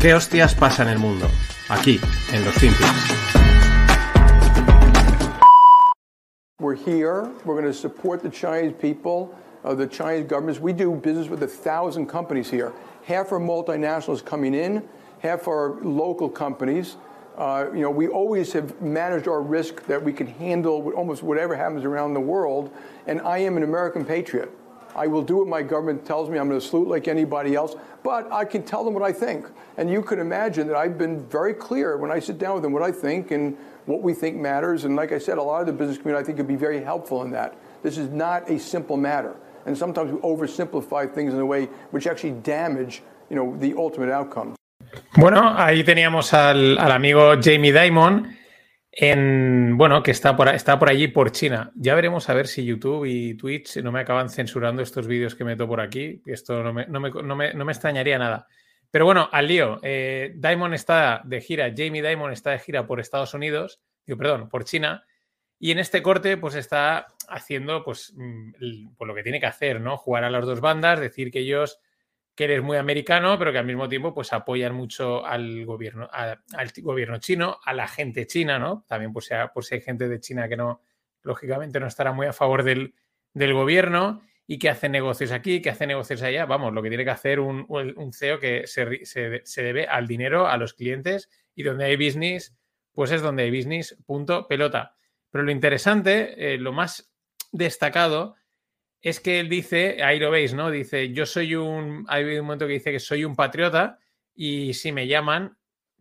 ¿Qué hostias pasa en el mundo? Aquí, en los Finpics. We're here. We're going to support the Chinese people, uh, the Chinese governments. We do business with a thousand companies here. Half are multinationals coming in, half are local companies. Uh, you know, we always have managed our risk that we can handle almost whatever happens around the world. And I am an American patriot. I will do what my government tells me. I'm going to salute like anybody else, but I can tell them what I think. And you can imagine that I've been very clear when I sit down with them what I think and what we think matters. And like I said, a lot of the business community I think could be very helpful in that. This is not a simple matter. And sometimes we oversimplify things in a way which actually damage, you know, the ultimate outcome. Bueno, ahí teníamos al, al amigo Jamie Dimon, en, bueno, que está por, está por allí, por China. Ya veremos a ver si YouTube y Twitch no me acaban censurando estos vídeos que meto por aquí. Esto no me, no me, no me, no me extrañaría nada. Pero bueno, al lío. Eh, Diamond está de gira, Jamie Diamond está de gira por Estados Unidos, digo, perdón, por China. Y en este corte, pues está haciendo pues, mm, pues, lo que tiene que hacer, ¿no? Jugar a las dos bandas, decir que ellos que eres muy americano, pero que al mismo tiempo pues apoyan mucho al gobierno, al gobierno chino, a la gente china, ¿no? También pues, sea, si hay gente de China que no, lógicamente no estará muy a favor del, del gobierno y que hace negocios aquí, que hace negocios allá. Vamos, lo que tiene que hacer un, un CEO que se, se, se, debe al dinero, a los clientes y donde hay business, pues es donde hay business, punto, pelota. Pero lo interesante, eh, lo más destacado es que él dice, ahí lo veis, ¿no? Dice, yo soy un, hay un momento que dice que soy un patriota y si me llaman,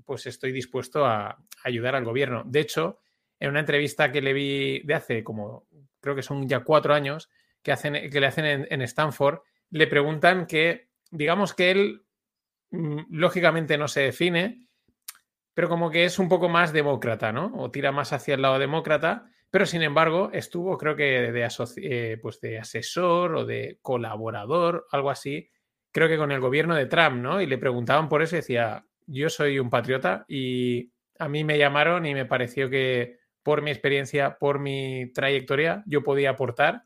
pues estoy dispuesto a ayudar al gobierno. De hecho, en una entrevista que le vi de hace como, creo que son ya cuatro años, que, hacen, que le hacen en, en Stanford, le preguntan que, digamos que él, mm, lógicamente no se define, pero como que es un poco más demócrata, ¿no? O tira más hacia el lado demócrata, pero sin embargo estuvo creo que de, eh, pues de asesor o de colaborador, algo así, creo que con el gobierno de Trump, ¿no? Y le preguntaban por eso y decía, yo soy un patriota y a mí me llamaron y me pareció que por mi experiencia, por mi trayectoria, yo podía aportar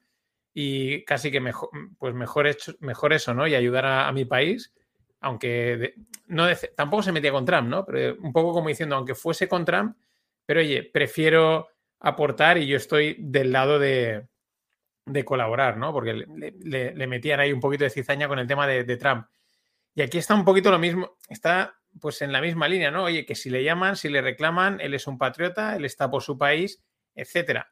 y casi que mejor, pues mejor, hecho, mejor eso, ¿no? Y ayudar a, a mi país, aunque de, no de, tampoco se metía con Trump, ¿no? Pero un poco como diciendo, aunque fuese con Trump, pero oye, prefiero aportar y yo estoy del lado de, de colaborar, ¿no? Porque le, metían ahí un poquito de cizaña con el tema de, Trump. Y aquí está un poquito lo mismo, está pues en la misma línea, ¿no? Oye, que si le llaman, si le reclaman, él es un patriota, él está por su país, etcétera.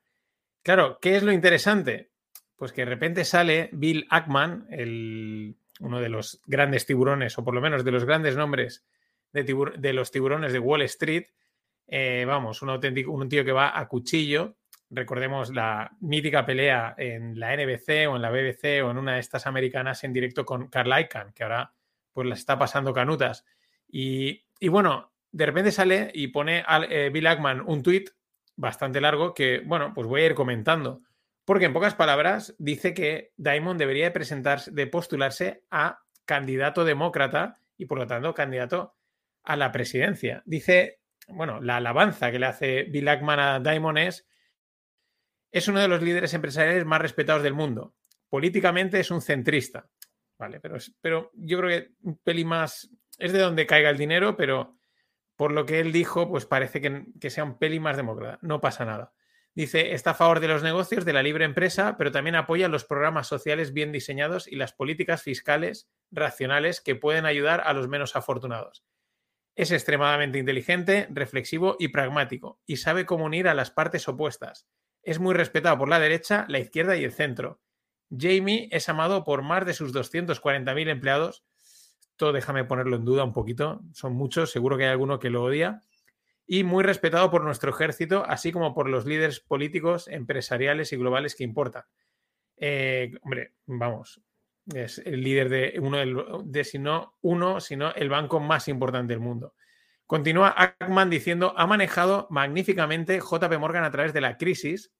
Claro, ¿qué es lo interesante? Pues que de repente sale Bill Ackman, el, uno de los grandes tiburones, o por lo menos de los grandes nombres de, de los tiburones de Wall Street, eh, vamos, un auténtico, un tío que va a cuchillo. Recordemos la mítica pelea en la NBC o en la BBC o en una de estas americanas en directo con Carl Icahn, que ahora pues las está pasando canutas. Y, y bueno, de repente sale y pone a eh, Bill Ackman un tuit bastante largo que, bueno, pues voy a ir comentando. Porque en pocas palabras dice que Diamond debería de presentarse, de postularse a candidato demócrata y por lo tanto candidato a la presidencia. Dice bueno, la alabanza que le hace Bill Ackman a Diamond es, es uno de los líderes empresariales más respetados del mundo. Políticamente es un centrista, ¿vale? Pero, pero yo creo que un peli más, es de donde caiga el dinero, pero por lo que él dijo, pues parece que, que sea un peli más demócrata. No pasa nada. Dice, está a favor de los negocios, de la libre empresa, pero también apoya los programas sociales bien diseñados y las políticas fiscales racionales que pueden ayudar a los menos afortunados. Es extremadamente inteligente, reflexivo y pragmático, y sabe cómo unir a las partes opuestas. Es muy respetado por la derecha, la izquierda y el centro. Jamie es amado por más de sus 240.000 empleados. Todo déjame ponerlo en duda un poquito, son muchos, seguro que hay alguno que lo odia. Y muy respetado por nuestro ejército, así como por los líderes políticos, empresariales y globales que importan. Eh, hombre, vamos, es el líder de uno de si no uno, sino el banco más importante del mundo. Continúa Ackman diciendo, ha manejado magníficamente JP Morgan a través de la crisis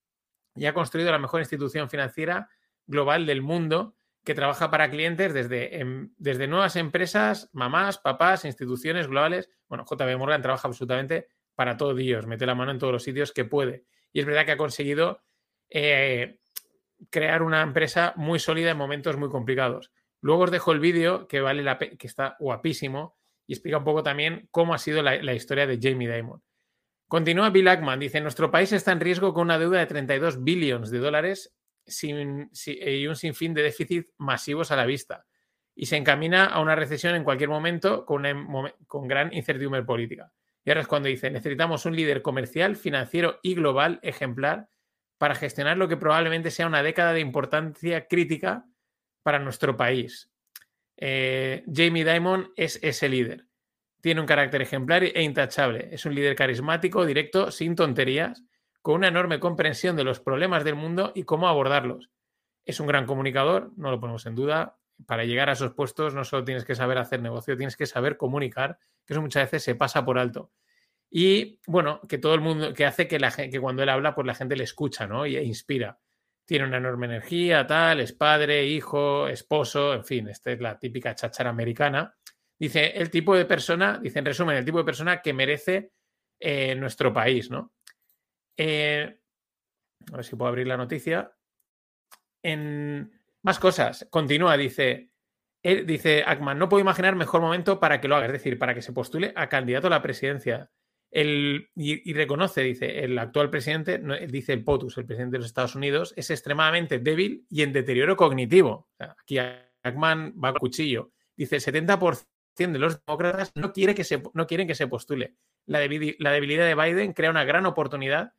y ha construido la mejor institución financiera global del mundo que trabaja para clientes desde, en, desde nuevas empresas, mamás, papás, instituciones globales. Bueno, JP Morgan trabaja absolutamente para todos ellos, mete la mano en todos los sitios que puede. Y es verdad que ha conseguido eh, crear una empresa muy sólida en momentos muy complicados. Luego os dejo el vídeo que vale la que está guapísimo y explica un poco también cómo ha sido la, historia de Jamie Dimon. Continúa Bill Ackman, dice, nuestro país está en riesgo con una deuda de 32 billones de dólares y un sinfín de déficit masivos a la vista. Y se encamina a una recesión en cualquier momento con, con gran incertidumbre política. Y ahora es cuando dice, necesitamos un líder comercial, financiero y global ejemplar para gestionar lo que probablemente sea una década de importancia crítica para nuestro país. Eh, Jamie Dimon es ese líder. Tiene un carácter ejemplar e intachable. Es un líder carismático, directo, sin tonterías, con una enorme comprensión de los problemas del mundo y cómo abordarlos. Es un gran comunicador, no lo ponemos en duda. Para llegar a esos puestos no solo tienes que saber hacer negocio, tienes que saber comunicar, que eso muchas veces se pasa por alto. Y bueno, que todo el mundo, que hace que, la, que cuando él habla, pues la gente le escucha, ¿no? Y e inspira tiene una enorme energía, tal, es padre, hijo, esposo, en fin, esta es la típica cháchara americana. Dice, el tipo de persona, dice en resumen, el tipo de persona que merece eh, nuestro país, ¿no? Eh, a ver si puedo abrir la noticia. En más cosas, continúa, dice, dice Ackman, no puedo imaginar mejor momento para que lo haga, es decir, para que se postule a candidato a la presidencia y, reconoce, dice, el actual presidente, dice el POTUS, el presidente de los Estados Unidos, es extremadamente débil y en deterioro cognitivo. aquí Ackman va a cuchillo. Dice, el 70% de los demócratas no, quiere que se, no quieren que se postule. La, la debilidad de Biden crea una gran oportunidad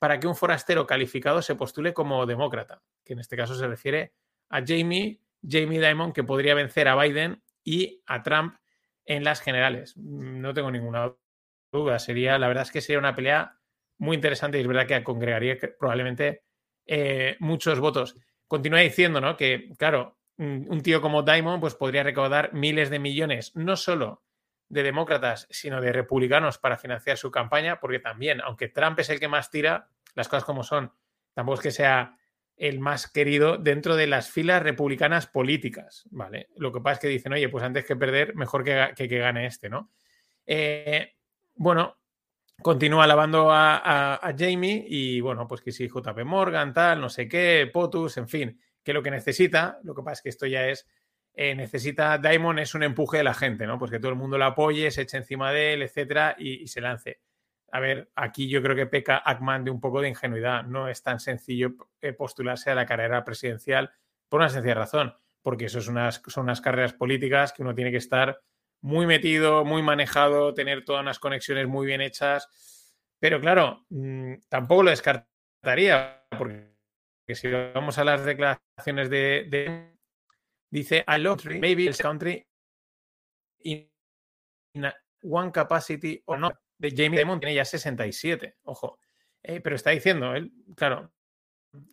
para que un forastero calificado se postule como demócrata, que en este caso se refiere a Jamie, Jamie Dimon, que podría vencer a Biden y a Trump en las generales. No tengo ninguna duda. Sería, la verdad es que sería una pelea muy interesante y es verdad que congregaría probablemente eh, muchos votos. Continúa diciendo, ¿no? Que, claro, un tío como Diamond pues podría recaudar miles de millones, no solo de demócratas, sino de republicanos para financiar su campaña, porque también, aunque Trump es el que más tira, las cosas como son, tampoco es que sea el más querido dentro de las filas republicanas políticas, ¿vale? Lo que pasa es que dicen, oye, pues antes que perder, mejor que, que, gane este, ¿no? Eh, bueno, continúa alabando a, Jamie y bueno, pues que si JP Morgan, tal, no sé qué, POTUS, en fin, que lo que necesita, lo que pasa es que esto ya es, eh, necesita, Diamond es un empuje de la gente, ¿no? Pues que todo el mundo lo apoye, se eche encima de él, etcétera, y, se lance. A ver, aquí yo creo que peca Ackman de un poco de ingenuidad. No es tan sencillo eh, postularse a la carrera presidencial por una sencilla razón, porque eso es unas, son unas carreras políticas que uno tiene que estar muy metido, muy manejado, tener todas las conexiones muy bien hechas. Pero claro, mm, tampoco lo descartaría, porque si vamos a las declaraciones de, dice, I love maybe this country in one capacity or not. De Jamie Dimon tiene ya 67, ojo. Eh, pero está diciendo, él, claro,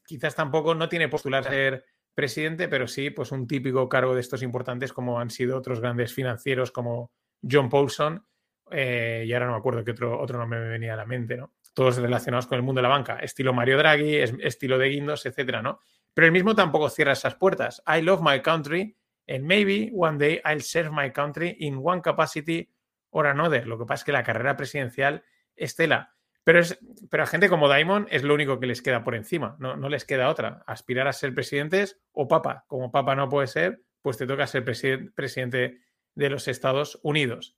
quizás tampoco no tiene postular ser presidente, pero sí, pues un típico cargo de estos importantes como han sido otros grandes financieros como John Paulson, eh, y ahora no me acuerdo qué otro, otro nombre me venía a la mente, ¿no? Todos relacionados con el mundo de la banca, estilo Mario Draghi, estilo de Guindos, etcétera, ¿no? Pero él mismo tampoco cierra esas puertas. I love my country and maybe one day I'll serve my country in one capacity or another. Lo que pasa es que la carrera presidencial, Estela, pero, es, pero a gente como Daimon es lo único que les queda por encima, no, no les queda otra. Aspirar a ser presidentes o papa. Como papa no puede ser, pues te toca ser presidente de los Estados Unidos.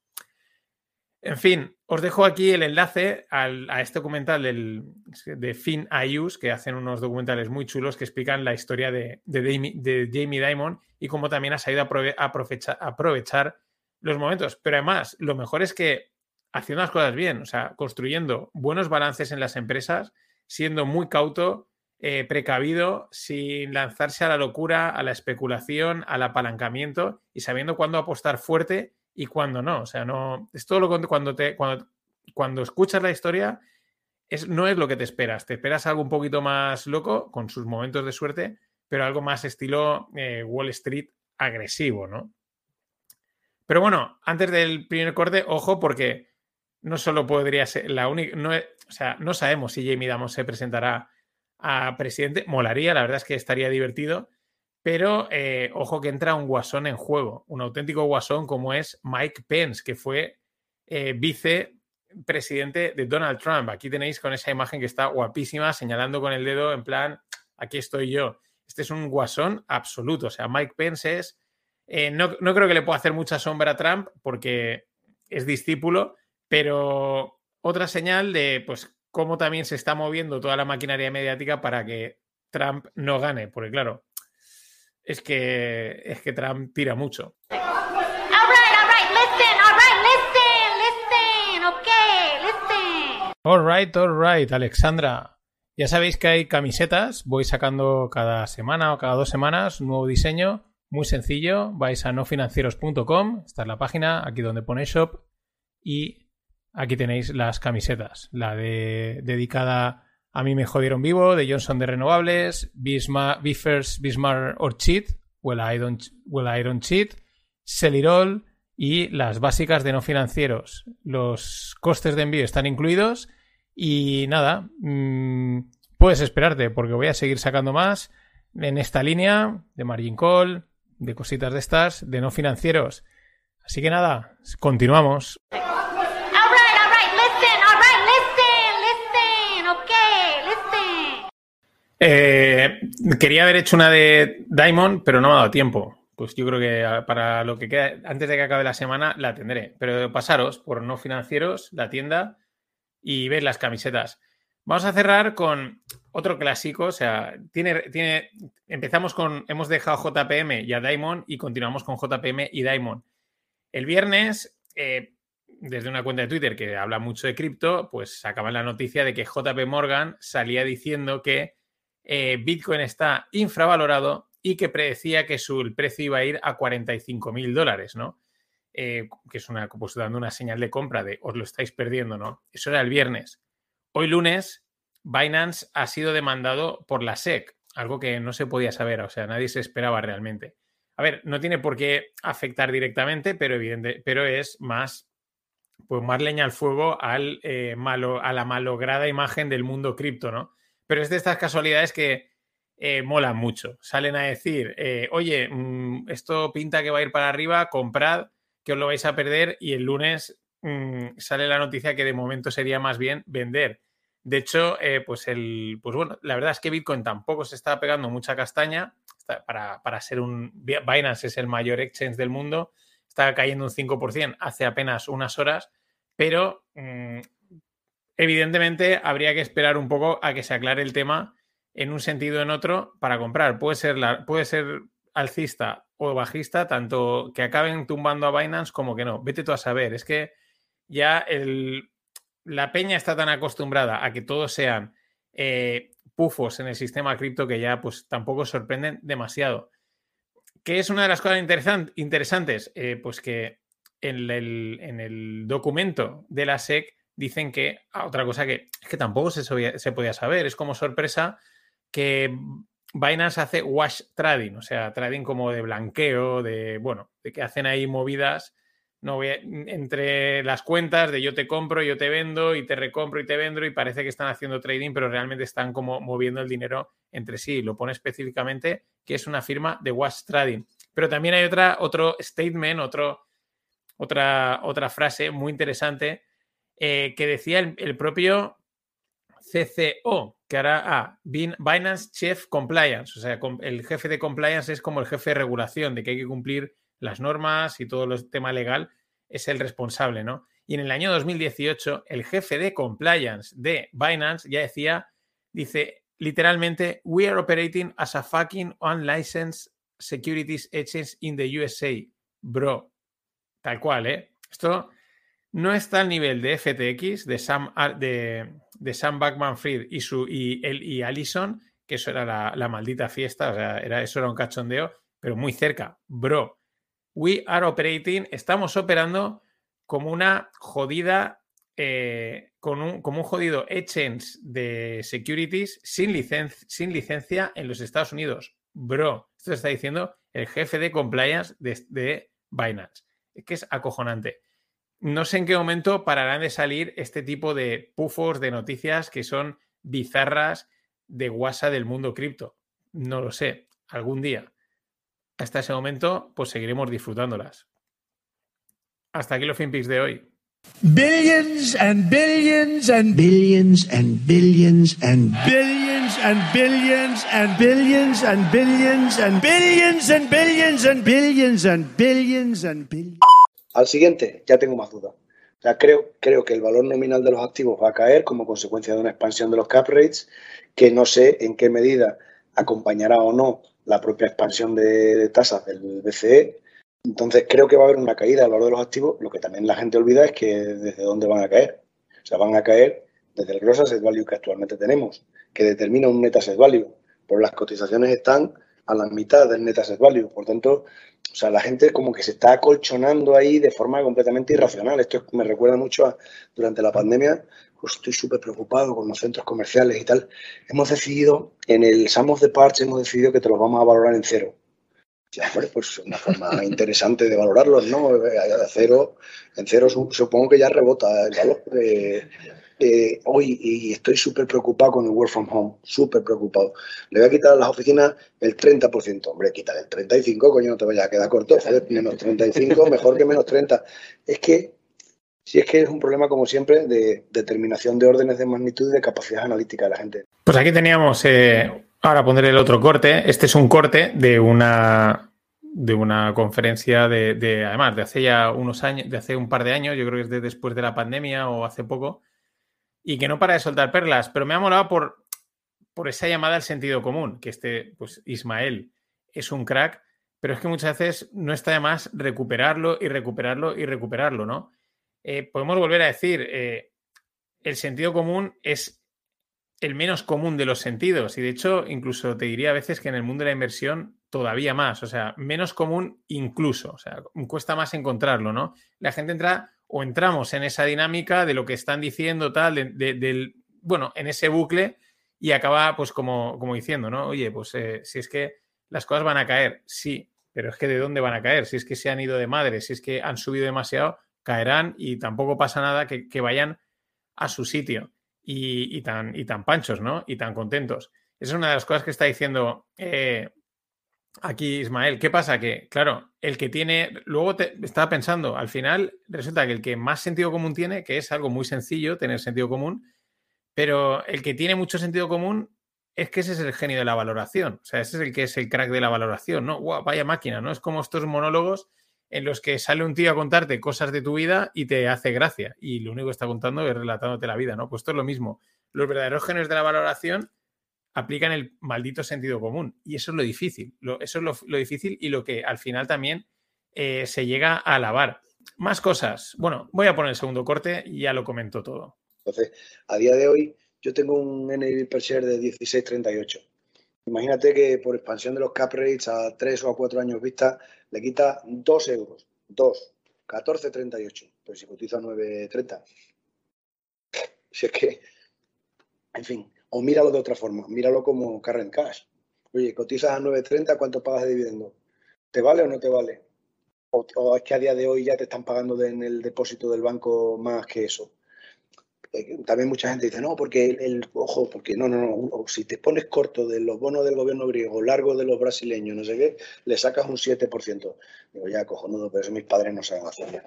En fin, os dejo aquí el enlace a este documental del, de Finn Ayus, que hacen unos documentales muy chulos que explican la historia de, de, Jamie, Dimon y cómo también ha sabido a aprovechar los momentos. Pero además, lo mejor es que haciendo las cosas bien, o sea, construyendo buenos balances en las empresas, siendo muy cauto, eh, precavido, sin lanzarse a la locura, a la especulación, al apalancamiento y sabiendo cuándo apostar fuerte y cuándo no. O sea, no. Es todo lo que cuando. Cuando, cuando escuchas la historia, es, no es lo que te esperas. Te esperas algo un poquito más loco, con sus momentos de suerte, pero algo más estilo eh, Wall Street agresivo, ¿no? Pero bueno, antes del primer corte, ojo, porque no solo podría ser la única, no, o sea, no sabemos si Jamie Damos se presentará a presidente, molaría, la verdad es que estaría divertido, pero eh, ojo que entra un guasón en juego, un auténtico guasón como es Mike Pence, que fue eh, vicepresidente de Donald Trump. Aquí tenéis con esa imagen que está guapísima, señalando con el dedo en plan, aquí estoy yo. Este es un guasón absoluto, o sea, Mike Pence es... Eh, no, no creo que le pueda hacer mucha sombra a Trump porque es discípulo, pero otra señal de pues cómo también se está moviendo toda la maquinaria mediática para que Trump no gane, porque claro, es que es que Trump tira mucho. All right, all right, Alexandra. Ya sabéis que hay camisetas, voy sacando cada semana o cada dos semanas un nuevo diseño, muy sencillo, vais a nofinancieros.com, esta es la página, aquí donde pone shop, y aquí tenéis las camisetas, la de dedicada a mí me jodieron vivo, de Johnson de Renovables, Bismarck, Biffers, Bismarck or Cheat, Well I Don't, well, Cheat, Celirol y las básicas de no financieros. Los costes de envío están incluidos y nada, mmm, puedes esperarte porque voy a seguir sacando más en esta línea de margin call, de cositas de estas, de no financieros. Así que nada, continuamos. Eh, quería haber hecho una de Diamond, pero no me ha dado tiempo. Pues yo creo que para lo que queda, antes de que acabe la semana, la tendré. Pero pasaros por no financieros, la tienda, y ver las camisetas. Vamos a cerrar con otro clásico, o sea, tiene, tiene, empezamos con, hemos dejado JPM y a Diamond y continuamos con JPM y Diamond. El viernes, eh, desde una cuenta de Twitter que habla mucho de cripto, pues sacaban la noticia de que JP Morgan salía diciendo que eh, Bitcoin está infravalorado y que predecía que su precio iba a ir a 45 mil dólares, ¿no? Eh, que es una, pues dando una señal de compra de os lo estáis perdiendo, ¿no? Eso era el viernes. Hoy lunes, Binance ha sido demandado por la SEC, algo que no se podía saber, o sea, nadie se esperaba realmente. A ver, no tiene por qué afectar directamente, pero evidente, pero es más, pues más leña al fuego al, eh, malo, a la malograda imagen del mundo cripto, ¿no? Pero es de estas casualidades que eh, molan mucho. Salen a decir, eh, oye, mmm, esto pinta que va a ir para arriba, comprad que os lo vais a perder y el lunes mmm, sale la noticia que de momento sería más bien vender. De hecho, eh, pues el, pues bueno, la verdad es que Bitcoin tampoco se está pegando mucha castaña. Para, para, ser un Binance es el mayor exchange del mundo. Está cayendo un 5% hace apenas unas horas, pero mmm, evidentemente habría que esperar un poco a que se aclare el tema en un sentido o en otro para comprar. Puede ser, puede ser alcista o bajista, tanto que acaben tumbando a Binance como que no. Vete tú a saber. Es que ya la peña está tan acostumbrada a que todos sean eh, pufos en el sistema cripto que ya pues tampoco sorprenden demasiado. ¿Qué es una de las cosas interesan interesantes? Eh, pues que en el, en el, documento de la SEC dicen que, ah, otra cosa que es que tampoco se, se podía saber, es como sorpresa que Binance hace wash trading, o sea, trading como de blanqueo, de, bueno, de que hacen ahí movidas no entre las cuentas de yo te compro, yo te vendo y te recompro y te vendo y parece que están haciendo trading, pero realmente están como moviendo el dinero entre sí. Lo pone específicamente que es una firma de wash trading. Pero también hay otra, otro statement, otro, otra, otra frase muy interesante eh, que decía el, propio CCO, que hará a ah, Binance Chief Compliance. O sea, el jefe de compliance es como el jefe de regulación, de que hay que cumplir las normas y todo el tema legal, es el responsable, ¿no? Y en el año 2018, el jefe de compliance de Binance ya decía, dice literalmente, we are operating as a fucking unlicensed securities exchange in the USA, bro. Tal cual, ¿eh? Esto no está al nivel de FTX, de Sam, de, Sam Backman Fried y, su, y, él, y Allison, que eso era la, la, maldita fiesta, o sea, era, eso era un cachondeo, pero muy cerca. Bro, we are operating, estamos operando como una jodida, eh, con un, como un jodido exchange de securities sin, licen sin licencia en los Estados Unidos. Bro, esto está diciendo el jefe de compliance de, de Binance. Es que es acojonante no sé en qué momento pararán de salir este tipo de pufos de noticias que son bizarras de WhatsApp del mundo cripto. No lo sé, algún día. Hasta ese momento, pues seguiremos disfrutándolas. Hasta aquí los FinPix de hoy. Billions and billions and billions and billions and billions and billions and billions and billions and billions and billions and billions and billions and billions. Al siguiente, ya tengo más dudas. O sea, creo, creo que el valor nominal de los activos va a caer como consecuencia de una expansión de los cap rates, que no sé en qué medida acompañará o no la propia expansión de, tasas del BCE. Entonces, creo que va a haber una caída del valor de los activos. Lo que también la gente olvida es que desde dónde van a caer. O sea, van a caer desde el gross asset value que actualmente tenemos, que determina un net asset value. Pero las cotizaciones están a la mitad del net asset value. Por tanto, o sea, la gente como que se está acolchonando ahí de forma completamente irracional. Esto me recuerda mucho a durante la pandemia, pues estoy súper preocupado con los centros comerciales y tal. Hemos decidido, en el Sum of the Parts, hemos decidido que te los vamos a valorar en cero. Ya, pues una forma interesante de valorarlos, ¿no? cero, en cero supongo que ya rebota el valor. de eh, hoy y estoy súper preocupado con el work from home, súper preocupado. Le voy a quitar a las oficinas el 30%. Hombre, quita el 35%, coño, no te vayas a quedar corto. menos 35, mejor que menos 30. Es que, si es que es un problema, como siempre, de determinación de órdenes de magnitud y de capacidad analítica de la gente. Pues aquí teníamos, eh, ahora pondré el otro corte. Este es un corte de una de una conferencia de, de, además, de hace ya unos años, de hace un par de años, yo creo que es de después de la pandemia o hace poco, y que no para de soltar perlas, pero me ha molado por, por esa llamada al sentido común, que este, pues Ismael es un crack, pero es que muchas veces no está de más recuperarlo y recuperarlo y recuperarlo, ¿no? Eh, podemos volver a decir, eh, el sentido común es el menos común de los sentidos y de hecho incluso te diría a veces que en el mundo de la inversión todavía más, o sea, menos común incluso, o sea, cuesta más encontrarlo, ¿no? La gente entra o entramos en esa dinámica de lo que están diciendo, tal, de, del, bueno, en ese bucle y acaba pues como, como diciendo, ¿no? Oye, pues eh, si es que las cosas van a caer, sí, pero es que de dónde van a caer, si es que se han ido de madre, si es que han subido demasiado, caerán y tampoco pasa nada que, vayan a su sitio y, tan, y tan panchos, ¿no? Y tan contentos. Esa es una de las cosas que está diciendo eh, Aquí, Ismael, ¿qué pasa? Que, claro, el que tiene, luego te, estaba pensando, al final resulta que el que más sentido común tiene, que es algo muy sencillo, tener sentido común, pero el que tiene mucho sentido común es que ese es el genio de la valoración, o sea, ese es el que es el crack de la valoración, ¿no? vaya máquina, ¿no? Es como estos monólogos en los que sale un tío a contarte cosas de tu vida y te hace gracia, y lo único que está contando es relatándote la vida, ¿no? Pues esto es lo mismo. Los verdaderos genios de la valoración aplican el maldito sentido común. Y eso es lo difícil. eso es lo, difícil y lo que al final también eh, se llega a alabar. Más cosas. Bueno, voy a poner el segundo corte y ya lo comento todo. Entonces, a día de hoy, yo tengo un NAV per share de 16.38. Imagínate que por expansión de los cap rates a 3 o a 4 años vista, le quita 2 euros. 2. 14.38. Pues si cotiza 9.30. Si es que, en fin, o míralo de otra forma, míralo como current cash. Oye, cotizas a 9.30, ¿cuánto pagas de dividendo? ¿Te vale o no te vale? O, es que a día de hoy ya te están pagando en el depósito del banco más que eso. Eh, también mucha gente dice, no, porque el, ojo, porque no, no, no, si te pones corto de los bonos del gobierno griego, largo de los brasileños, no sé qué, le sacas un 7%. Digo, ya, cojonudo, pero eso mis padres no saben hacer.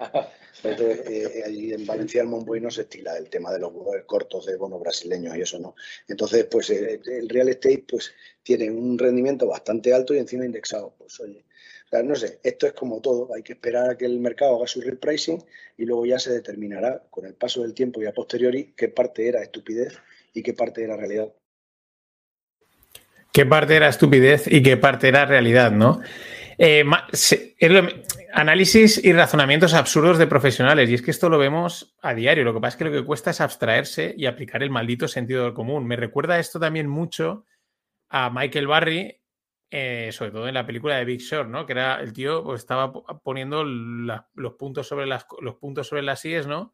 Entonces, eh, allí en Valencia, el Monboy no se estila el tema de los cortos de bonos brasileños y eso no. Entonces, pues eh, el real estate, pues tiene un rendimiento bastante alto y encima indexado. Pues oye, no sé, esto es como todo, hay que esperar a que el mercado haga su repricing y luego ya se determinará con el paso del tiempo y a posteriori qué parte era estupidez y qué parte era realidad. ¿Qué parte era estupidez y qué parte era realidad, no? Eh, análisis y razonamientos absurdos de profesionales. Y es que esto lo vemos a diario. Lo que pasa es que lo que cuesta es abstraerse y aplicar el maldito sentido del común. Me recuerda esto también mucho a Michael Barry eh, sobre todo en la película de Big Short, ¿no? Que era el tío pues, estaba poniendo los puntos sobre las los puntos sobre las IES, ¿no?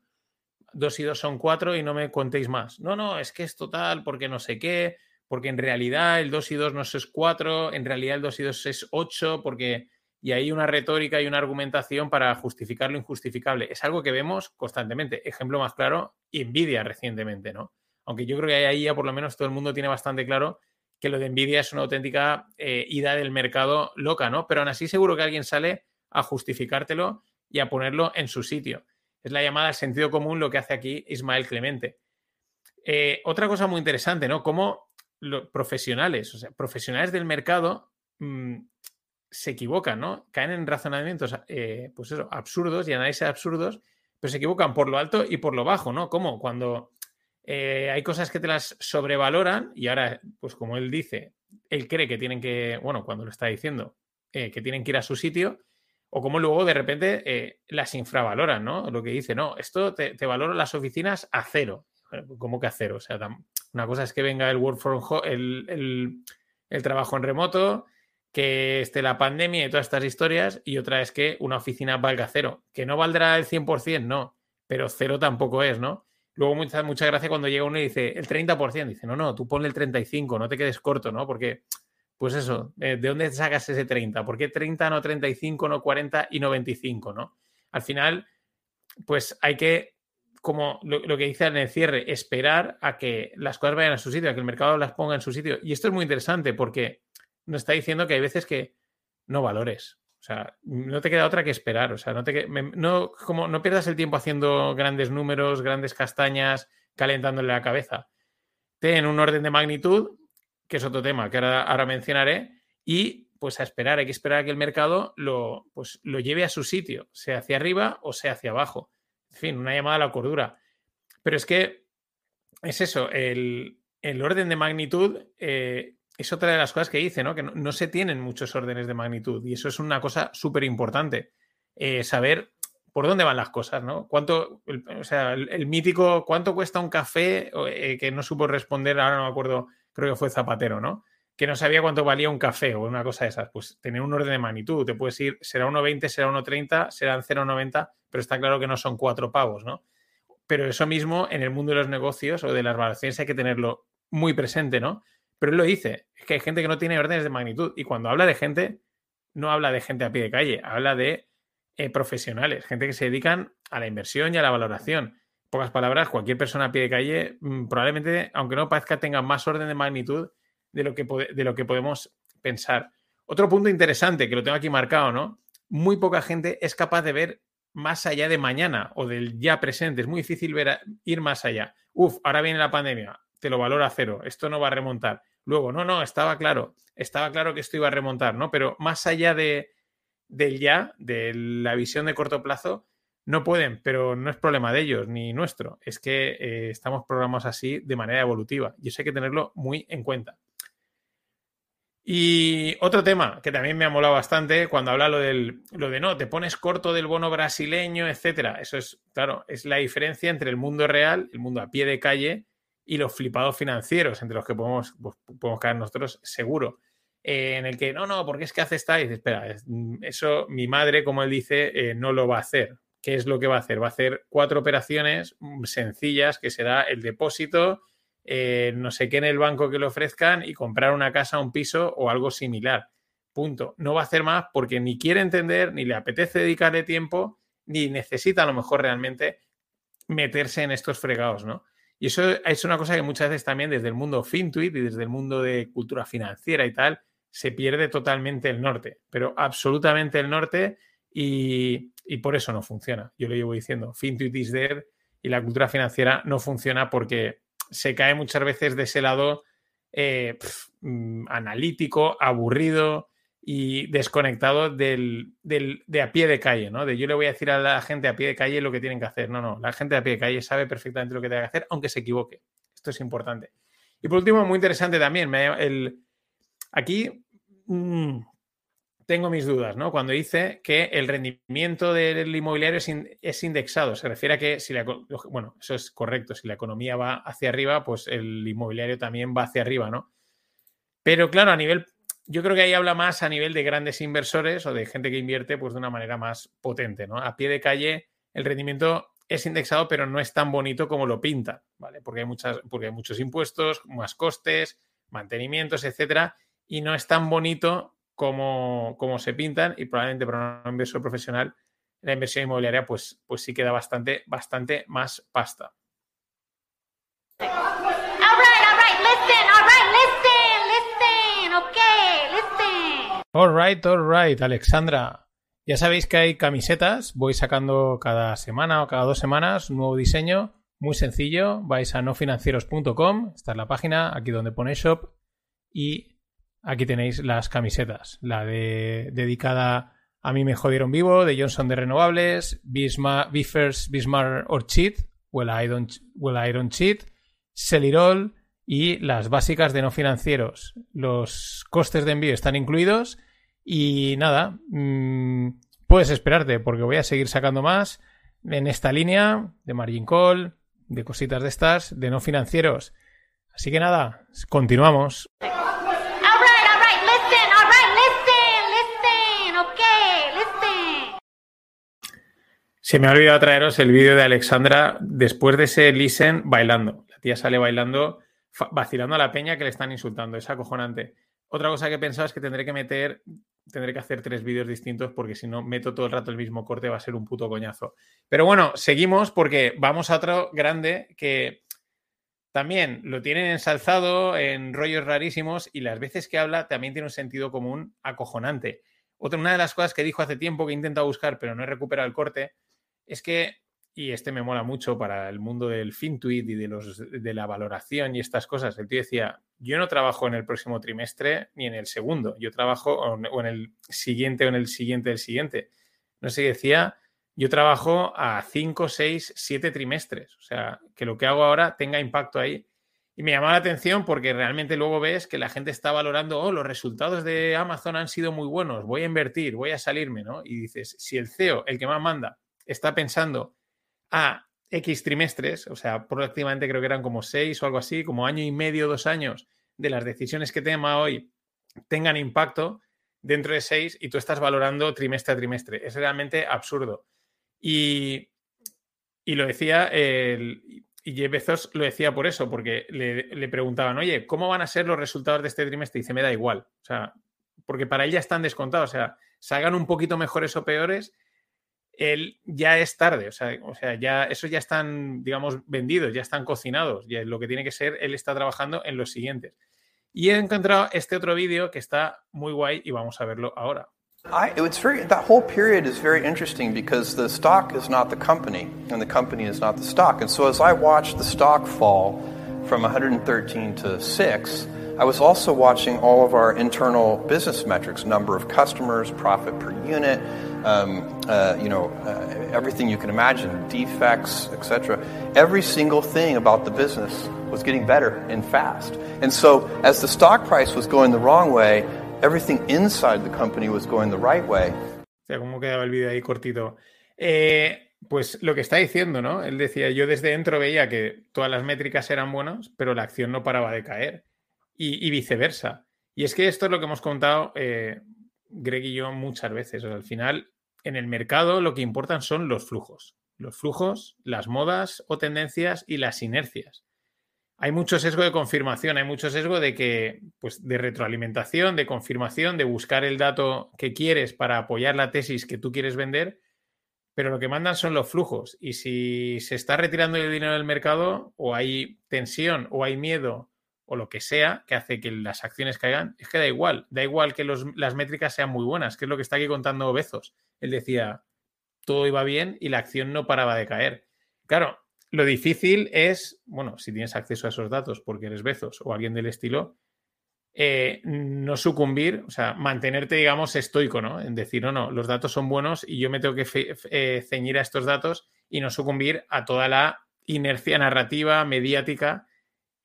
Dos y dos son cuatro y no me contéis más. No, no, es que es total, porque no sé qué, porque en realidad el dos y dos no es cuatro, en realidad el dos y dos es ocho, porque y hay una retórica y una argumentación para justificar lo injustificable. Es algo que vemos constantemente. Ejemplo más claro, Nvidia recientemente, ¿no? Aunque yo creo que ahí ya por lo menos todo el mundo tiene bastante claro que lo de Nvidia es una auténtica eh, ida del mercado loca, ¿no? Pero aún así seguro que alguien sale a justificártelo y a ponerlo en su sitio. Es la llamada al sentido común lo que hace aquí Ismael Clemente. Eh, otra cosa muy interesante, ¿no? Cómo los profesionales, o sea, profesionales del mercado mm, se equivocan, ¿no? Caen en razonamientos, eh, pues eso, absurdos y análisis absurdos, pero se equivocan por lo alto y por lo bajo, ¿no? Como cuando eh, hay cosas que te las sobrevaloran y ahora, pues como él dice, él cree que tienen que, bueno, cuando lo está diciendo, eh, que tienen que ir a su sitio, o como luego de repente las infravaloran, ¿no? Lo que dice, no, esto te, te valoro las oficinas a cero. ¿Cómo que a cero? O sea, una cosa es que venga el work from home, el, el trabajo en remoto, que esté la pandemia y todas estas historias, y otra es que una oficina valga cero. Que no valdrá el 100%, no, pero cero tampoco es, ¿no? Luego mucha, mucha gracia cuando llega uno y dice el 30%, dice, no, no, tú ponle el 35, no te quedes corto, ¿no? Porque, pues eso, eh, ¿de dónde sacas ese 30? ¿Por qué 30, no 35, no 40 y no 25, ¿no? Al final, pues hay que, como lo, lo, que dice en el cierre, esperar a que las cosas vayan a su sitio, a que el mercado las ponga en su sitio. Y esto es muy interesante porque nos está diciendo que hay veces que no valores. O sea, no te queda otra que esperar. O sea, no, te, no, como, no pierdas el tiempo haciendo grandes números, grandes castañas, calentándole la cabeza. Ten un orden de magnitud, que es otro tema que ahora, ahora mencionaré, y pues a esperar, hay que esperar a que el mercado lo, pues, lo lleve a su sitio, sea hacia arriba o sea hacia abajo. En fin, una llamada a la cordura. Pero es que es eso, el, el orden de magnitud eh, es otra de las cosas que dice, ¿no? Que no, se tienen muchos órdenes de magnitud y eso es una cosa súper importante. Eh, saber por dónde van las cosas, ¿no? Cuánto, o sea, el, mítico, ¿cuánto cuesta un café? Eh, que no supo responder, ahora no me acuerdo, creo que fue Zapatero, ¿no? Que no sabía cuánto valía un café o una cosa de esas. Pues tener un orden de magnitud, te puedes ir, será 1,20, será 1,30, serán 0,90, pero está claro que no son cuatro pavos, ¿no? Pero eso mismo en el mundo de los negocios o de las valoraciones hay que tenerlo muy presente, ¿no? Pero él lo dice, es que hay gente que no tiene órdenes de magnitud. Y cuando habla de gente, no habla de gente a pie de calle, habla de eh, profesionales, gente que se dedican a la inversión y a la valoración. pocas palabras, cualquier persona a pie de calle mm, probablemente, aunque no parezca, tenga más orden de magnitud de lo, que de lo que podemos pensar. Otro punto interesante, que lo tengo aquí marcado, ¿no? Muy poca gente es capaz de ver más allá de mañana o del ya presente. Es muy difícil ver ir más allá. Uf, ahora viene la pandemia, te lo valora cero, esto no va a remontar. Luego, no, no, estaba claro, estaba claro que esto iba a remontar, ¿no? Pero más allá de, del ya, de la visión de corto plazo, no pueden, pero no es problema de ellos ni nuestro. Es que eh, estamos programados así de manera evolutiva y eso hay que tenerlo muy en cuenta. Y otro tema que también me ha molado bastante cuando habla lo del lo de no, te pones corto del bono brasileño, etcétera. Eso es, claro, es la diferencia entre el mundo real, el mundo a pie de calle y los flipados financieros, entre los que podemos, pues, podemos caer nosotros, seguro. Eh, en el que, no, no, porque es que hace esta? Y dice, espera, mm, eso mi madre, como él dice, eh, no lo va a hacer. ¿Qué es lo que va a hacer? Va a hacer cuatro operaciones mm, sencillas, que será el depósito, eh, no sé qué en el banco que le ofrezcan y comprar una casa, un piso o algo similar. Punto. No va a hacer más porque ni quiere entender, ni le apetece dedicarle tiempo, ni necesita a lo mejor realmente meterse en estos fregados, ¿no? Y eso es una cosa que muchas veces también desde el mundo FinTweet y desde el mundo de cultura financiera y tal, se pierde totalmente el norte, pero absolutamente el norte y, por eso no funciona. Yo lo llevo diciendo, FinTweet is dead y la cultura financiera no funciona porque se cae muchas veces de ese lado eh, mm, analítico, aburrido, y desconectado del, de a pie de calle, ¿no? De yo le voy a decir a la gente a pie de calle lo que tienen que hacer. No, no, la gente a pie de calle sabe perfectamente lo que tiene que hacer, aunque se equivoque. Esto es importante. Y por último, muy interesante también, el, aquí mmm, tengo mis dudas, ¿no? Cuando dice que el rendimiento del inmobiliario es, es, indexado, se refiere a que si la, bueno, eso es correcto, si la economía va hacia arriba, pues el inmobiliario también va hacia arriba, ¿no? Pero claro, a nivel yo creo que ahí habla más a nivel de grandes inversores o de gente que invierte pues de una manera más potente, ¿no? A pie de calle el rendimiento es indexado, pero no es tan bonito como lo pinta, ¿vale? Porque hay, muchas, porque hay muchos impuestos, más costes, mantenimientos, etcétera, y no es tan bonito como, como se pintan y probablemente para un inversor profesional la inversión inmobiliaria pues, pues sí queda bastante, bastante más pasta. Alright, alright, Alexandra. Ya sabéis que hay camisetas, voy sacando cada semana o cada dos semanas un nuevo diseño, muy sencillo, vais a nofinancieros.com, esta es la página, aquí donde pone shop, y aquí tenéis las camisetas. La de dedicada a mí me jodieron vivo, de Johnson de Renovables, Bismarck, Biffers, Bismarck or Cheat, Well I Don't, well, I don't Cheat, Celirol y las básicas de no financieros. Los costes de envío están incluidos y nada, mmm, puedes esperarte porque voy a seguir sacando más en esta línea de margin call, de cositas de estas, de no financieros. Así que nada, continuamos. Se me ha olvidado traeros el vídeo de Alexandra después de ese listen bailando. La tía sale bailando, vacilando a la peña que le están insultando. Es acojonante. Otra cosa que he pensado es que tendré que meter, tendré que hacer tres vídeos distintos porque si no meto todo el rato el mismo corte va a ser un puto coñazo. Pero bueno, seguimos porque vamos a otro grande que también lo tienen ensalzado en rollos rarísimos y las veces que habla también tiene un sentido común acojonante. Otra, una de las cosas que dijo hace tiempo que he intentado buscar pero no he recuperado el corte es que, y este me mola mucho para el mundo del FinTweet y de, los, de la valoración y estas cosas, el tío decía, yo no trabajo en el próximo trimestre ni en el segundo, yo trabajo o en el siguiente o en el siguiente del siguiente. No sé, decía, yo trabajo a cinco, seis, siete trimestres, o sea, que lo que hago ahora tenga impacto ahí. Y me llamaba la atención porque realmente luego ves que la gente está valorando, oh, los resultados de Amazon han sido muy buenos, voy a invertir, voy a salirme, ¿no? Y dices, si el CEO, el que más manda, está pensando a X trimestres, o sea, prácticamente creo que eran como seis o algo así, como año y medio, dos años de las decisiones que toma hoy tengan impacto dentro de seis y tú estás valorando trimestre a trimestre. Es realmente absurdo. Y, y lo decía, el, y Jeff Bezos lo decía por eso, porque le, le, preguntaban, oye, ¿cómo van a ser los resultados de este trimestre? Y dice, me da igual. O sea, porque para él están descontados. O sea, salgan un poquito mejores o peores, él ya es tarde, o sea, o sea, ya esos ya están, digamos, vendidos, ya están cocinados, ya lo que tiene que ser, él está trabajando en los siguientes. Y he encontrado este otro vídeo que está muy guay y vamos a verlo ahora. I, it's very, that whole period is very interesting because the stock is not the company and the company is not the stock. And so as I watched the stock fall from 113 to 6, I was also watching all of our internal business metrics, number of customers, profit per unit, um, uh, you know, uh, everything you can imagine, defects, etc. Every single thing about the business was getting better and fast. And so, as the stock price was going the wrong way, everything inside the company was going the right way. Sea, ¿cómo quedaba el vídeo ahí cortito? Eh, pues lo que está diciendo, ¿no? Él decía, yo desde dentro veía que todas las métricas eran buenas, pero la acción no paraba de caer. Y, viceversa. Y es que esto es lo que hemos contado eh, Greg y yo muchas veces. O sea, al final, en el mercado lo que importan son los flujos. Los flujos, las modas o tendencias y las inercias. Hay mucho sesgo de confirmación, hay mucho sesgo de que, pues, de retroalimentación, de confirmación, de buscar el dato que quieres para apoyar la tesis que tú quieres vender, pero lo que mandan son los flujos. Y si se está retirando el dinero del mercado, o hay tensión, o hay miedo, o lo que sea que hace que las acciones caigan, es que da igual, da igual que las métricas sean muy buenas, que es lo que está aquí contando Bezos. Él decía, todo iba bien y la acción no paraba de caer. Claro, lo difícil es, bueno, si tienes acceso a esos datos porque eres Bezos o alguien del estilo, eh, no sucumbir, o sea, mantenerte, digamos, estoico, ¿no? En decir, no, no, los datos son buenos y yo me tengo que eh, ceñir a estos datos y no sucumbir a toda la inercia narrativa, mediática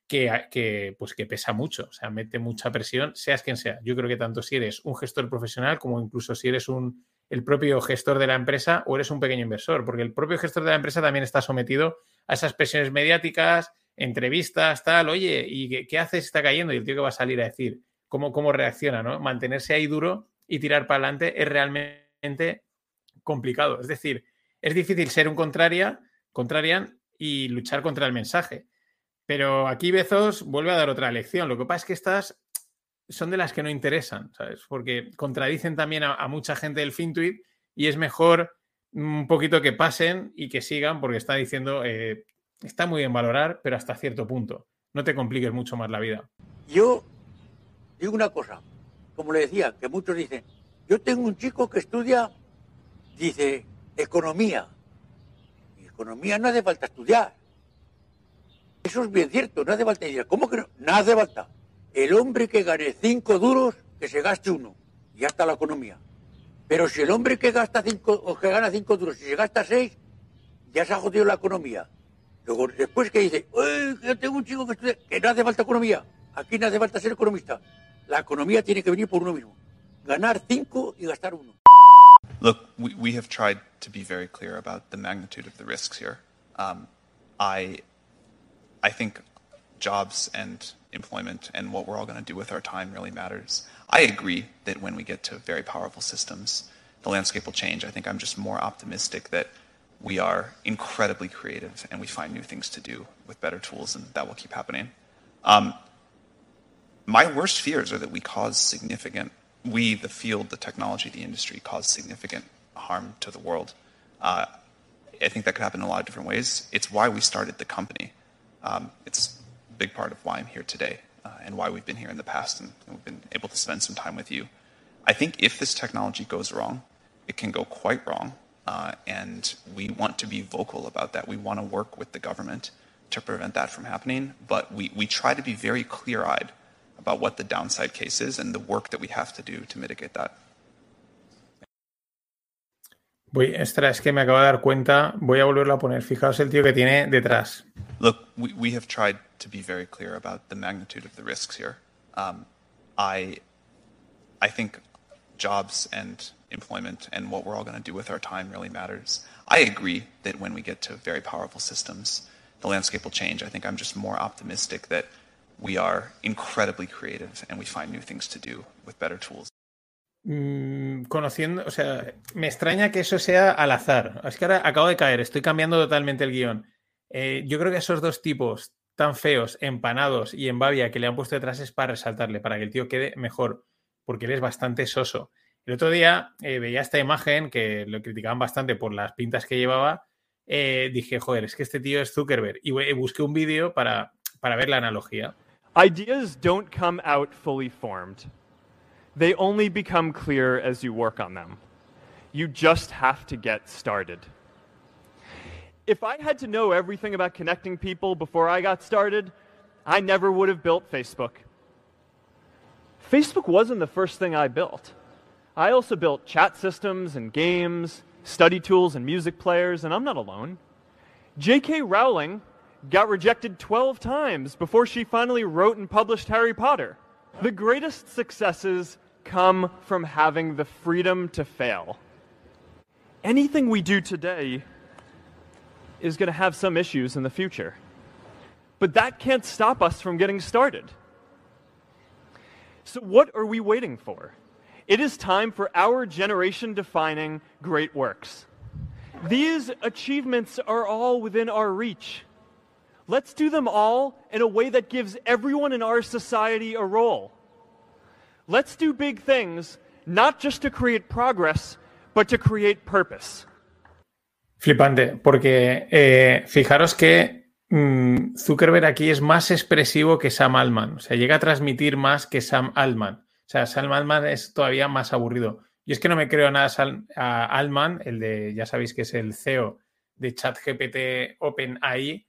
que, pues que pesa mucho, o sea, mete mucha presión, seas quien sea. Yo creo que tanto si eres un gestor profesional como incluso si eres un, el propio gestor de la empresa o eres un pequeño inversor, porque el propio gestor de la empresa también está sometido a esas presiones mediáticas, entrevistas, tal, oye, ¿y qué, qué haces? Está cayendo y el tío que va a salir a decir cómo, cómo reacciona, ¿no? Mantenerse ahí duro y tirar para adelante es realmente complicado. Es decir, es difícil ser un contraria, contrarian y luchar contra el mensaje. Pero aquí Bezos vuelve a dar otra lección. Lo que pasa es que estas son de las que no interesan, ¿sabes? Porque contradicen también a, mucha gente del FinTweet y es mejor un poquito que pasen y que sigan porque está diciendo, eh, está muy bien valorar, pero hasta cierto punto. No te compliques mucho más la vida. Yo digo una cosa, como le decía, que muchos dicen, yo tengo un chico que estudia, dice, economía. Y economía no hace falta estudiar. Eso es bien cierto, no hace falta ¿cómo que no? No hace falta. el hombre que gane cinco duros, que se gaste uno. Ya está la economía. Pero si el hombre que gasta cinco, o que gana cinco duros, si se gasta seis, ya se ha jodido la economía. Luego, después que dice, "Uy, yo tengo un chico que estudia, que no hace falta economía. Aquí no hace falta ser economista. La economía tiene que venir por uno mismo. Ganar cinco y gastar uno. Look, we, we have tried to be very clear about the magnitude of the risks here. Um, I, I think jobs and employment and what we're all going to do with our time really matters. I agree that when we get to very powerful systems, the landscape will change. I think I'm just more optimistic that we are incredibly creative and we find new things to do with better tools, and that will keep happening. Um, my worst fears are that we cause significant, we, the field, the technology, the industry, cause significant harm to the world. Uh, I think that could happen in a lot of different ways. It's why we started the company. Um, it's a big part of why I'm here today uh, and why we've been here in the past and, we've been able to spend some time with you. I think if this technology goes wrong, it can go quite wrong. Uh, and we want to be vocal about that. We want to work with the government to prevent that from happening. But we, we try to be very clear eyed about what the downside case is and the work that we have to do to mitigate that. Voy, extra, es que me acabo de dar cuenta, voy a volverlo a poner. Fijaos el tío que tiene detrás. Look, we, we have tried to be very clear about the magnitude of the risks here. Um, I, I think jobs and employment and what we're all going to do with our time really matters. I agree that when we get to very powerful systems, the landscape will change. I think I'm just more optimistic that we are incredibly creative and we find new things to do with better tools. Mm, conociendo, o sea, me extraña que eso sea al azar. Es que ahora acabo de caer, estoy cambiando totalmente el guión. Eh, yo creo que esos dos tipos tan feos, empanados y en babia que le han puesto detrás es para resaltarle, para que el tío quede mejor, porque él es bastante soso. El otro día eh, veía esta imagen que lo criticaban bastante por las pintas que llevaba. Eh, dije, joder, es que este tío es Zuckerberg. Y bu- busqué un vídeo para, para ver la analogía. Ideas don't come out fully formed. They only become clear as you work on them. You just have to get started. If I had to know everything about connecting people before I got started, I never would have built Facebook. Facebook wasn't the first thing I built. I also built chat systems and games, study tools and music players, and I'm not alone. J.K. Rowling got rejected 12 times before she finally wrote and published Harry Potter. The greatest successes come from having the freedom to fail. Anything we do today is going to have some issues in the future. But that can't stop us from getting started. So, what are we waiting for? It is time for our generation defining great works. These achievements are all within our reach. Let's do them all in a way that gives everyone in our society a role. Let's do big things, not just to create progress, but to create purpose. Flipante, porque eh, fijaros que mm, Zuckerberg aquí es más expresivo que Sam Altman. O sea, llega a transmitir más que Sam Altman. O sea, Sam Altman es todavía más aburrido. Yo es que no me creo nada a Altman, el de, ya sabéis que es el CEO de ChatGPT OpenAI,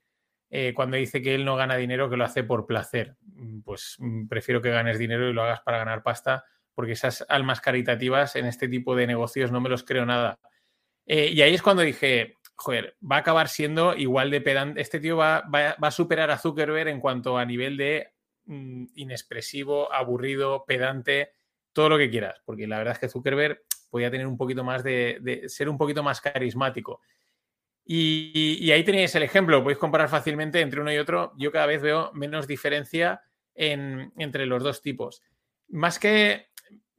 eh, cuando dice que él no gana dinero, que lo hace por placer. Pues mm, prefiero que ganes dinero y lo hagas para ganar pasta, porque esas almas caritativas en este tipo de negocios no me los creo nada. Eh, y ahí es cuando dije, joder, va a acabar siendo igual de pedante. Este tío va, a superar a Zuckerberg en cuanto a nivel de mm, inexpresivo, aburrido, pedante, todo lo que quieras. Porque la verdad es que Zuckerberg podía tener un poquito más de, ser un poquito más carismático. Y, y, ahí tenéis el ejemplo, podéis comparar fácilmente entre uno y otro. Yo cada vez veo menos diferencia en, entre los dos tipos. Más que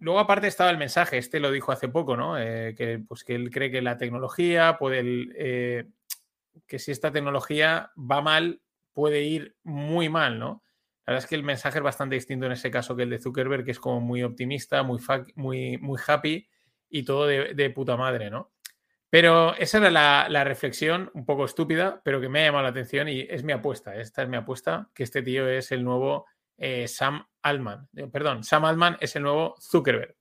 Luego, aparte, estaba el mensaje, este lo dijo hace poco, ¿no? Eh, que, pues, que él cree que la tecnología puede. Eh, que si esta tecnología va mal, puede ir muy mal, ¿no? La verdad es que el mensaje es bastante distinto en ese caso que el de Zuckerberg, que es como muy optimista, muy, muy, happy y todo de, puta madre, ¿no? Pero esa era la, la, reflexión, un poco estúpida, pero que me ha llamado la atención y es mi apuesta. Esta es mi apuesta, que este tío es el nuevo eh, Sam Altman. Eh, perdón, Sam Altman es el nuevo Zuckerberg.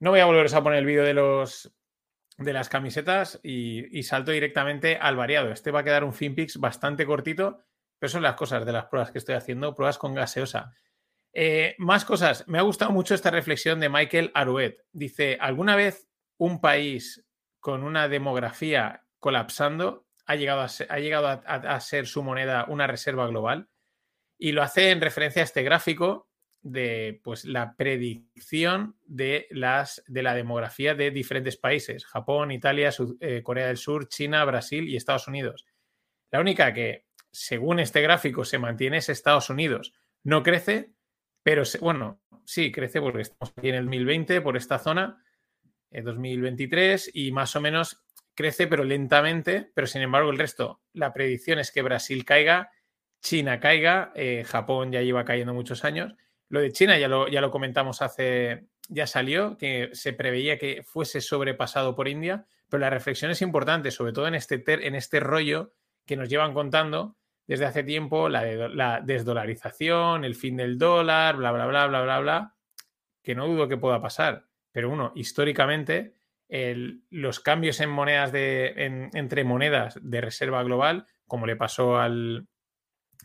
No voy a volveros a poner el vídeo de de las camisetas y, salto directamente al variado. Este va a quedar un FinPix bastante cortito, pero son las cosas de las pruebas que estoy haciendo, pruebas con gaseosa. Eh, más cosas. Me ha gustado mucho esta reflexión de Michael Aruet. Dice, ¿alguna vez un país con una demografía colapsando ha llegado, a ha llegado a, a ser su moneda una reserva global? Y lo hace en referencia a este gráfico de pues, la predicción de, las, de la demografía de diferentes países, Japón, Italia, eh, Corea del Sur, China, Brasil y Estados Unidos. La única que, según este gráfico, se mantiene es Estados Unidos. No crece, pero bueno, sí, crece porque estamos aquí en el 2020 por esta zona, eh, 2023, y más o menos crece, pero lentamente, pero sin embargo el resto, la predicción es que Brasil caiga, China caiga, eh, Japón ya lleva cayendo muchos años, lo de China ya lo, ya lo comentamos hace, ya salió, que se preveía que fuese sobrepasado por India, pero la reflexión es importante, sobre todo en este, en este rollo que nos llevan contando desde hace tiempo, la, de, la desdolarización, el fin del dólar, bla, bla, bla, bla, bla, bla, que no dudo que pueda pasar. Pero uno, históricamente, los cambios en monedas de, en, entre monedas de reserva global, como le pasó al,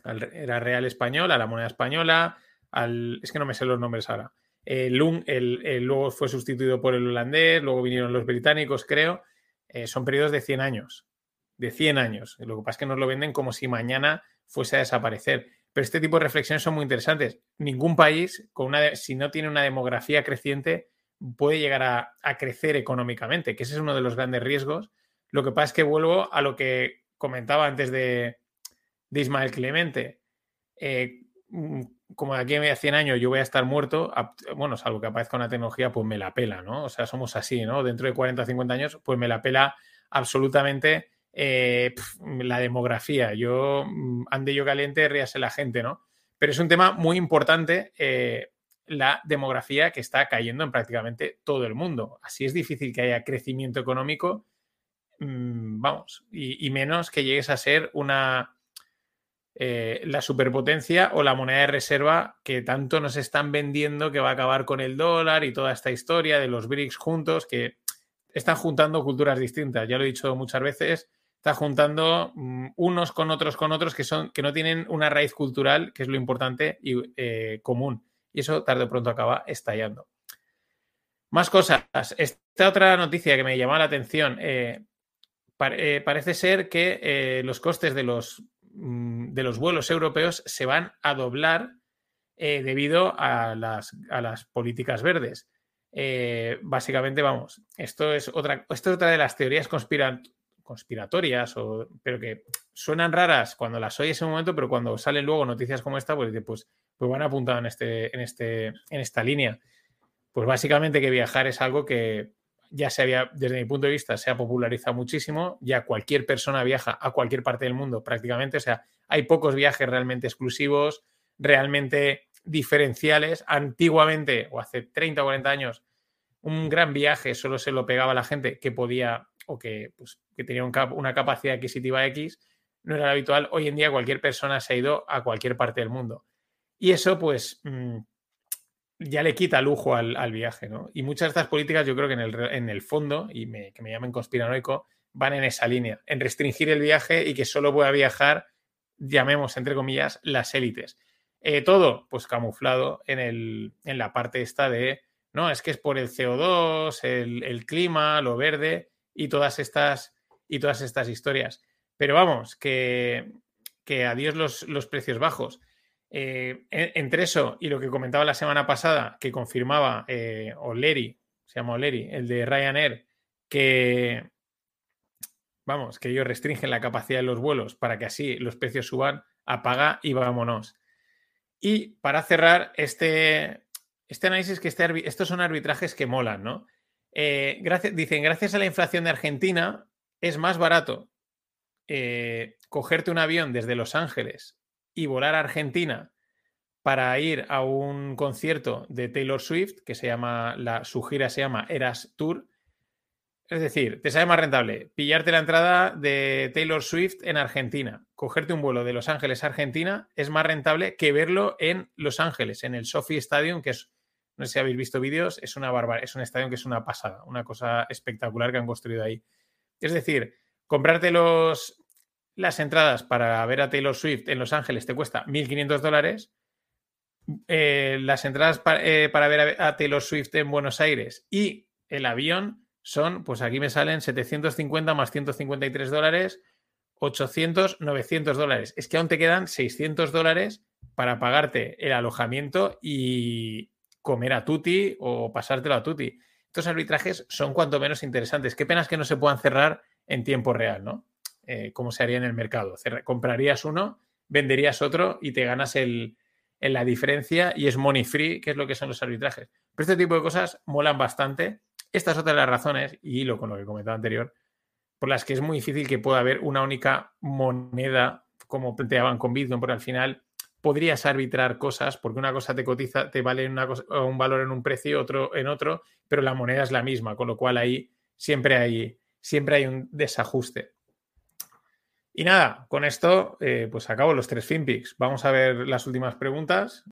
era real español, a la moneda española, al, es que no me sé los nombres ahora. El, el, el, luego fue sustituido por el holandés, luego vinieron los británicos, creo. Eh, son periodos de 100 años. De 100 años. Lo que pasa es que nos lo venden como si mañana fuese a desaparecer. Pero este tipo de reflexiones son muy interesantes. Ningún país, con una, si no tiene una demografía creciente, puede llegar a, a, crecer económicamente, que ese es uno de los grandes riesgos. Lo que pasa es que vuelvo a lo que comentaba antes de, de Ismael Clemente. Eh, como de aquí a 100 años yo voy a estar muerto, bueno, salvo que aparezca una tecnología, pues me la pela, ¿no? O sea, somos así, ¿no? Dentro de 40 o 50 años, pues me la pela absolutamente eh, la demografía. Yo, mm, ande yo caliente, ríase la gente, ¿no? Pero es un tema muy importante, eh, la demografía que está cayendo en prácticamente todo el mundo. Así es difícil que haya crecimiento económico, mmm, vamos, y menos que llegues a ser una eh, la superpotencia o la moneda de reserva que tanto nos están vendiendo que va a acabar con el dólar y toda esta historia de los BRICS juntos, que están juntando culturas distintas. Ya lo he dicho muchas veces, está juntando um, unos con otros con otros que, son, que no tienen una raíz cultural, que es lo importante y eh, común. Y eso tarde o pronto acaba estallando. Más cosas. Esta otra noticia que me llamó la atención. Eh, pare, parece ser que los costes de los Mm, de los vuelos europeos se van a doblar eh, debido a las, a las, políticas verdes. Eh, básicamente, vamos, esto es otra, esto es otra de las teorías conspira, conspiratorias, o, pero que suenan raras cuando las oyes en un momento, pero cuando salen luego noticias como esta, pues, pues, pues van apuntadas en, este, en, este, en esta línea. Pues básicamente que viajar es algo que ya se había, desde mi punto de vista, se ha popularizado muchísimo, ya cualquier persona viaja a cualquier parte del mundo prácticamente, o sea, hay pocos viajes realmente exclusivos, realmente diferenciales. Antiguamente, o hace 30 o 40 años, un gran viaje solo se lo pegaba a la gente que podía o que, pues, que tenía una capacidad adquisitiva X, no era habitual. Hoy en día cualquier persona se ha ido a cualquier parte del mundo. Y eso, pues, mmm, ya le quita lujo al, al, viaje, ¿no? Y muchas de estas políticas yo creo que en el, en el fondo, y me, que me llamen conspiranoico, van en esa línea, en restringir el viaje y que solo pueda viajar, llamemos entre comillas, las élites. Eh, todo, pues camuflado en, el, en la parte esta de, no, es que es por el CO2, el, el clima, lo verde y todas estas, y todas estas historias. Pero vamos, que, que adiós los, los precios bajos. Eh, entre eso y lo que comentaba la semana pasada, que confirmaba eh, O'Leary, se llama O'Leary, el de Ryanair, que vamos, que ellos restringen la capacidad de los vuelos para que así los precios suban, apaga y vámonos. Y para cerrar este, este análisis, que este, estos son arbitrajes que molan, ¿no? Eh, dicen, gracias a la inflación de Argentina es más barato eh, cogerte un avión desde Los Ángeles y volar a Argentina para ir a un concierto de Taylor Swift, que se llama, la, su gira se llama Eras Tour. Es decir, te sale más rentable pillarte la entrada de Taylor Swift en Argentina, cogerte un vuelo de Los Ángeles a Argentina, es más rentable que verlo en Los Ángeles, en el Sophie Stadium, que es, no sé si habéis visto vídeos, es una barbaridad, es un estadio que es una pasada, una cosa espectacular que han construido ahí. Es decir, comprarte los, las entradas para ver a Taylor Swift en Los Ángeles te cuesta 1.500 dólares, eh, las entradas eh, para ver a, a Taylor Swift en Buenos Aires y el avión son, pues aquí me salen 750 más 153 dólares, 800, 900 dólares. Es que aún te quedan 600 dólares para pagarte el alojamiento y comer a Tutti o pasártelo a Tutti. Estos arbitrajes son cuanto menos interesantes. Qué pena es que no se puedan cerrar en tiempo real, ¿no? Eh, como se haría en el mercado. Comprarías uno, venderías otro y te ganas el, en la diferencia y es money free, que es lo que son los arbitrajes. Pero este tipo de cosas molan bastante. Esta es otra de las razones, y lo con lo que comentaba anterior, por las que es muy difícil que pueda haber una única moneda como planteaban con Bitcoin, porque al final podrías arbitrar cosas, porque una cosa te cotiza, te vale un valor en un precio, otro en otro, pero la moneda es la misma, con lo cual ahí siempre hay, siempre hay un desajuste. Y nada, con esto, eh, pues acabo los tres FinPix. Vamos a ver las últimas preguntas.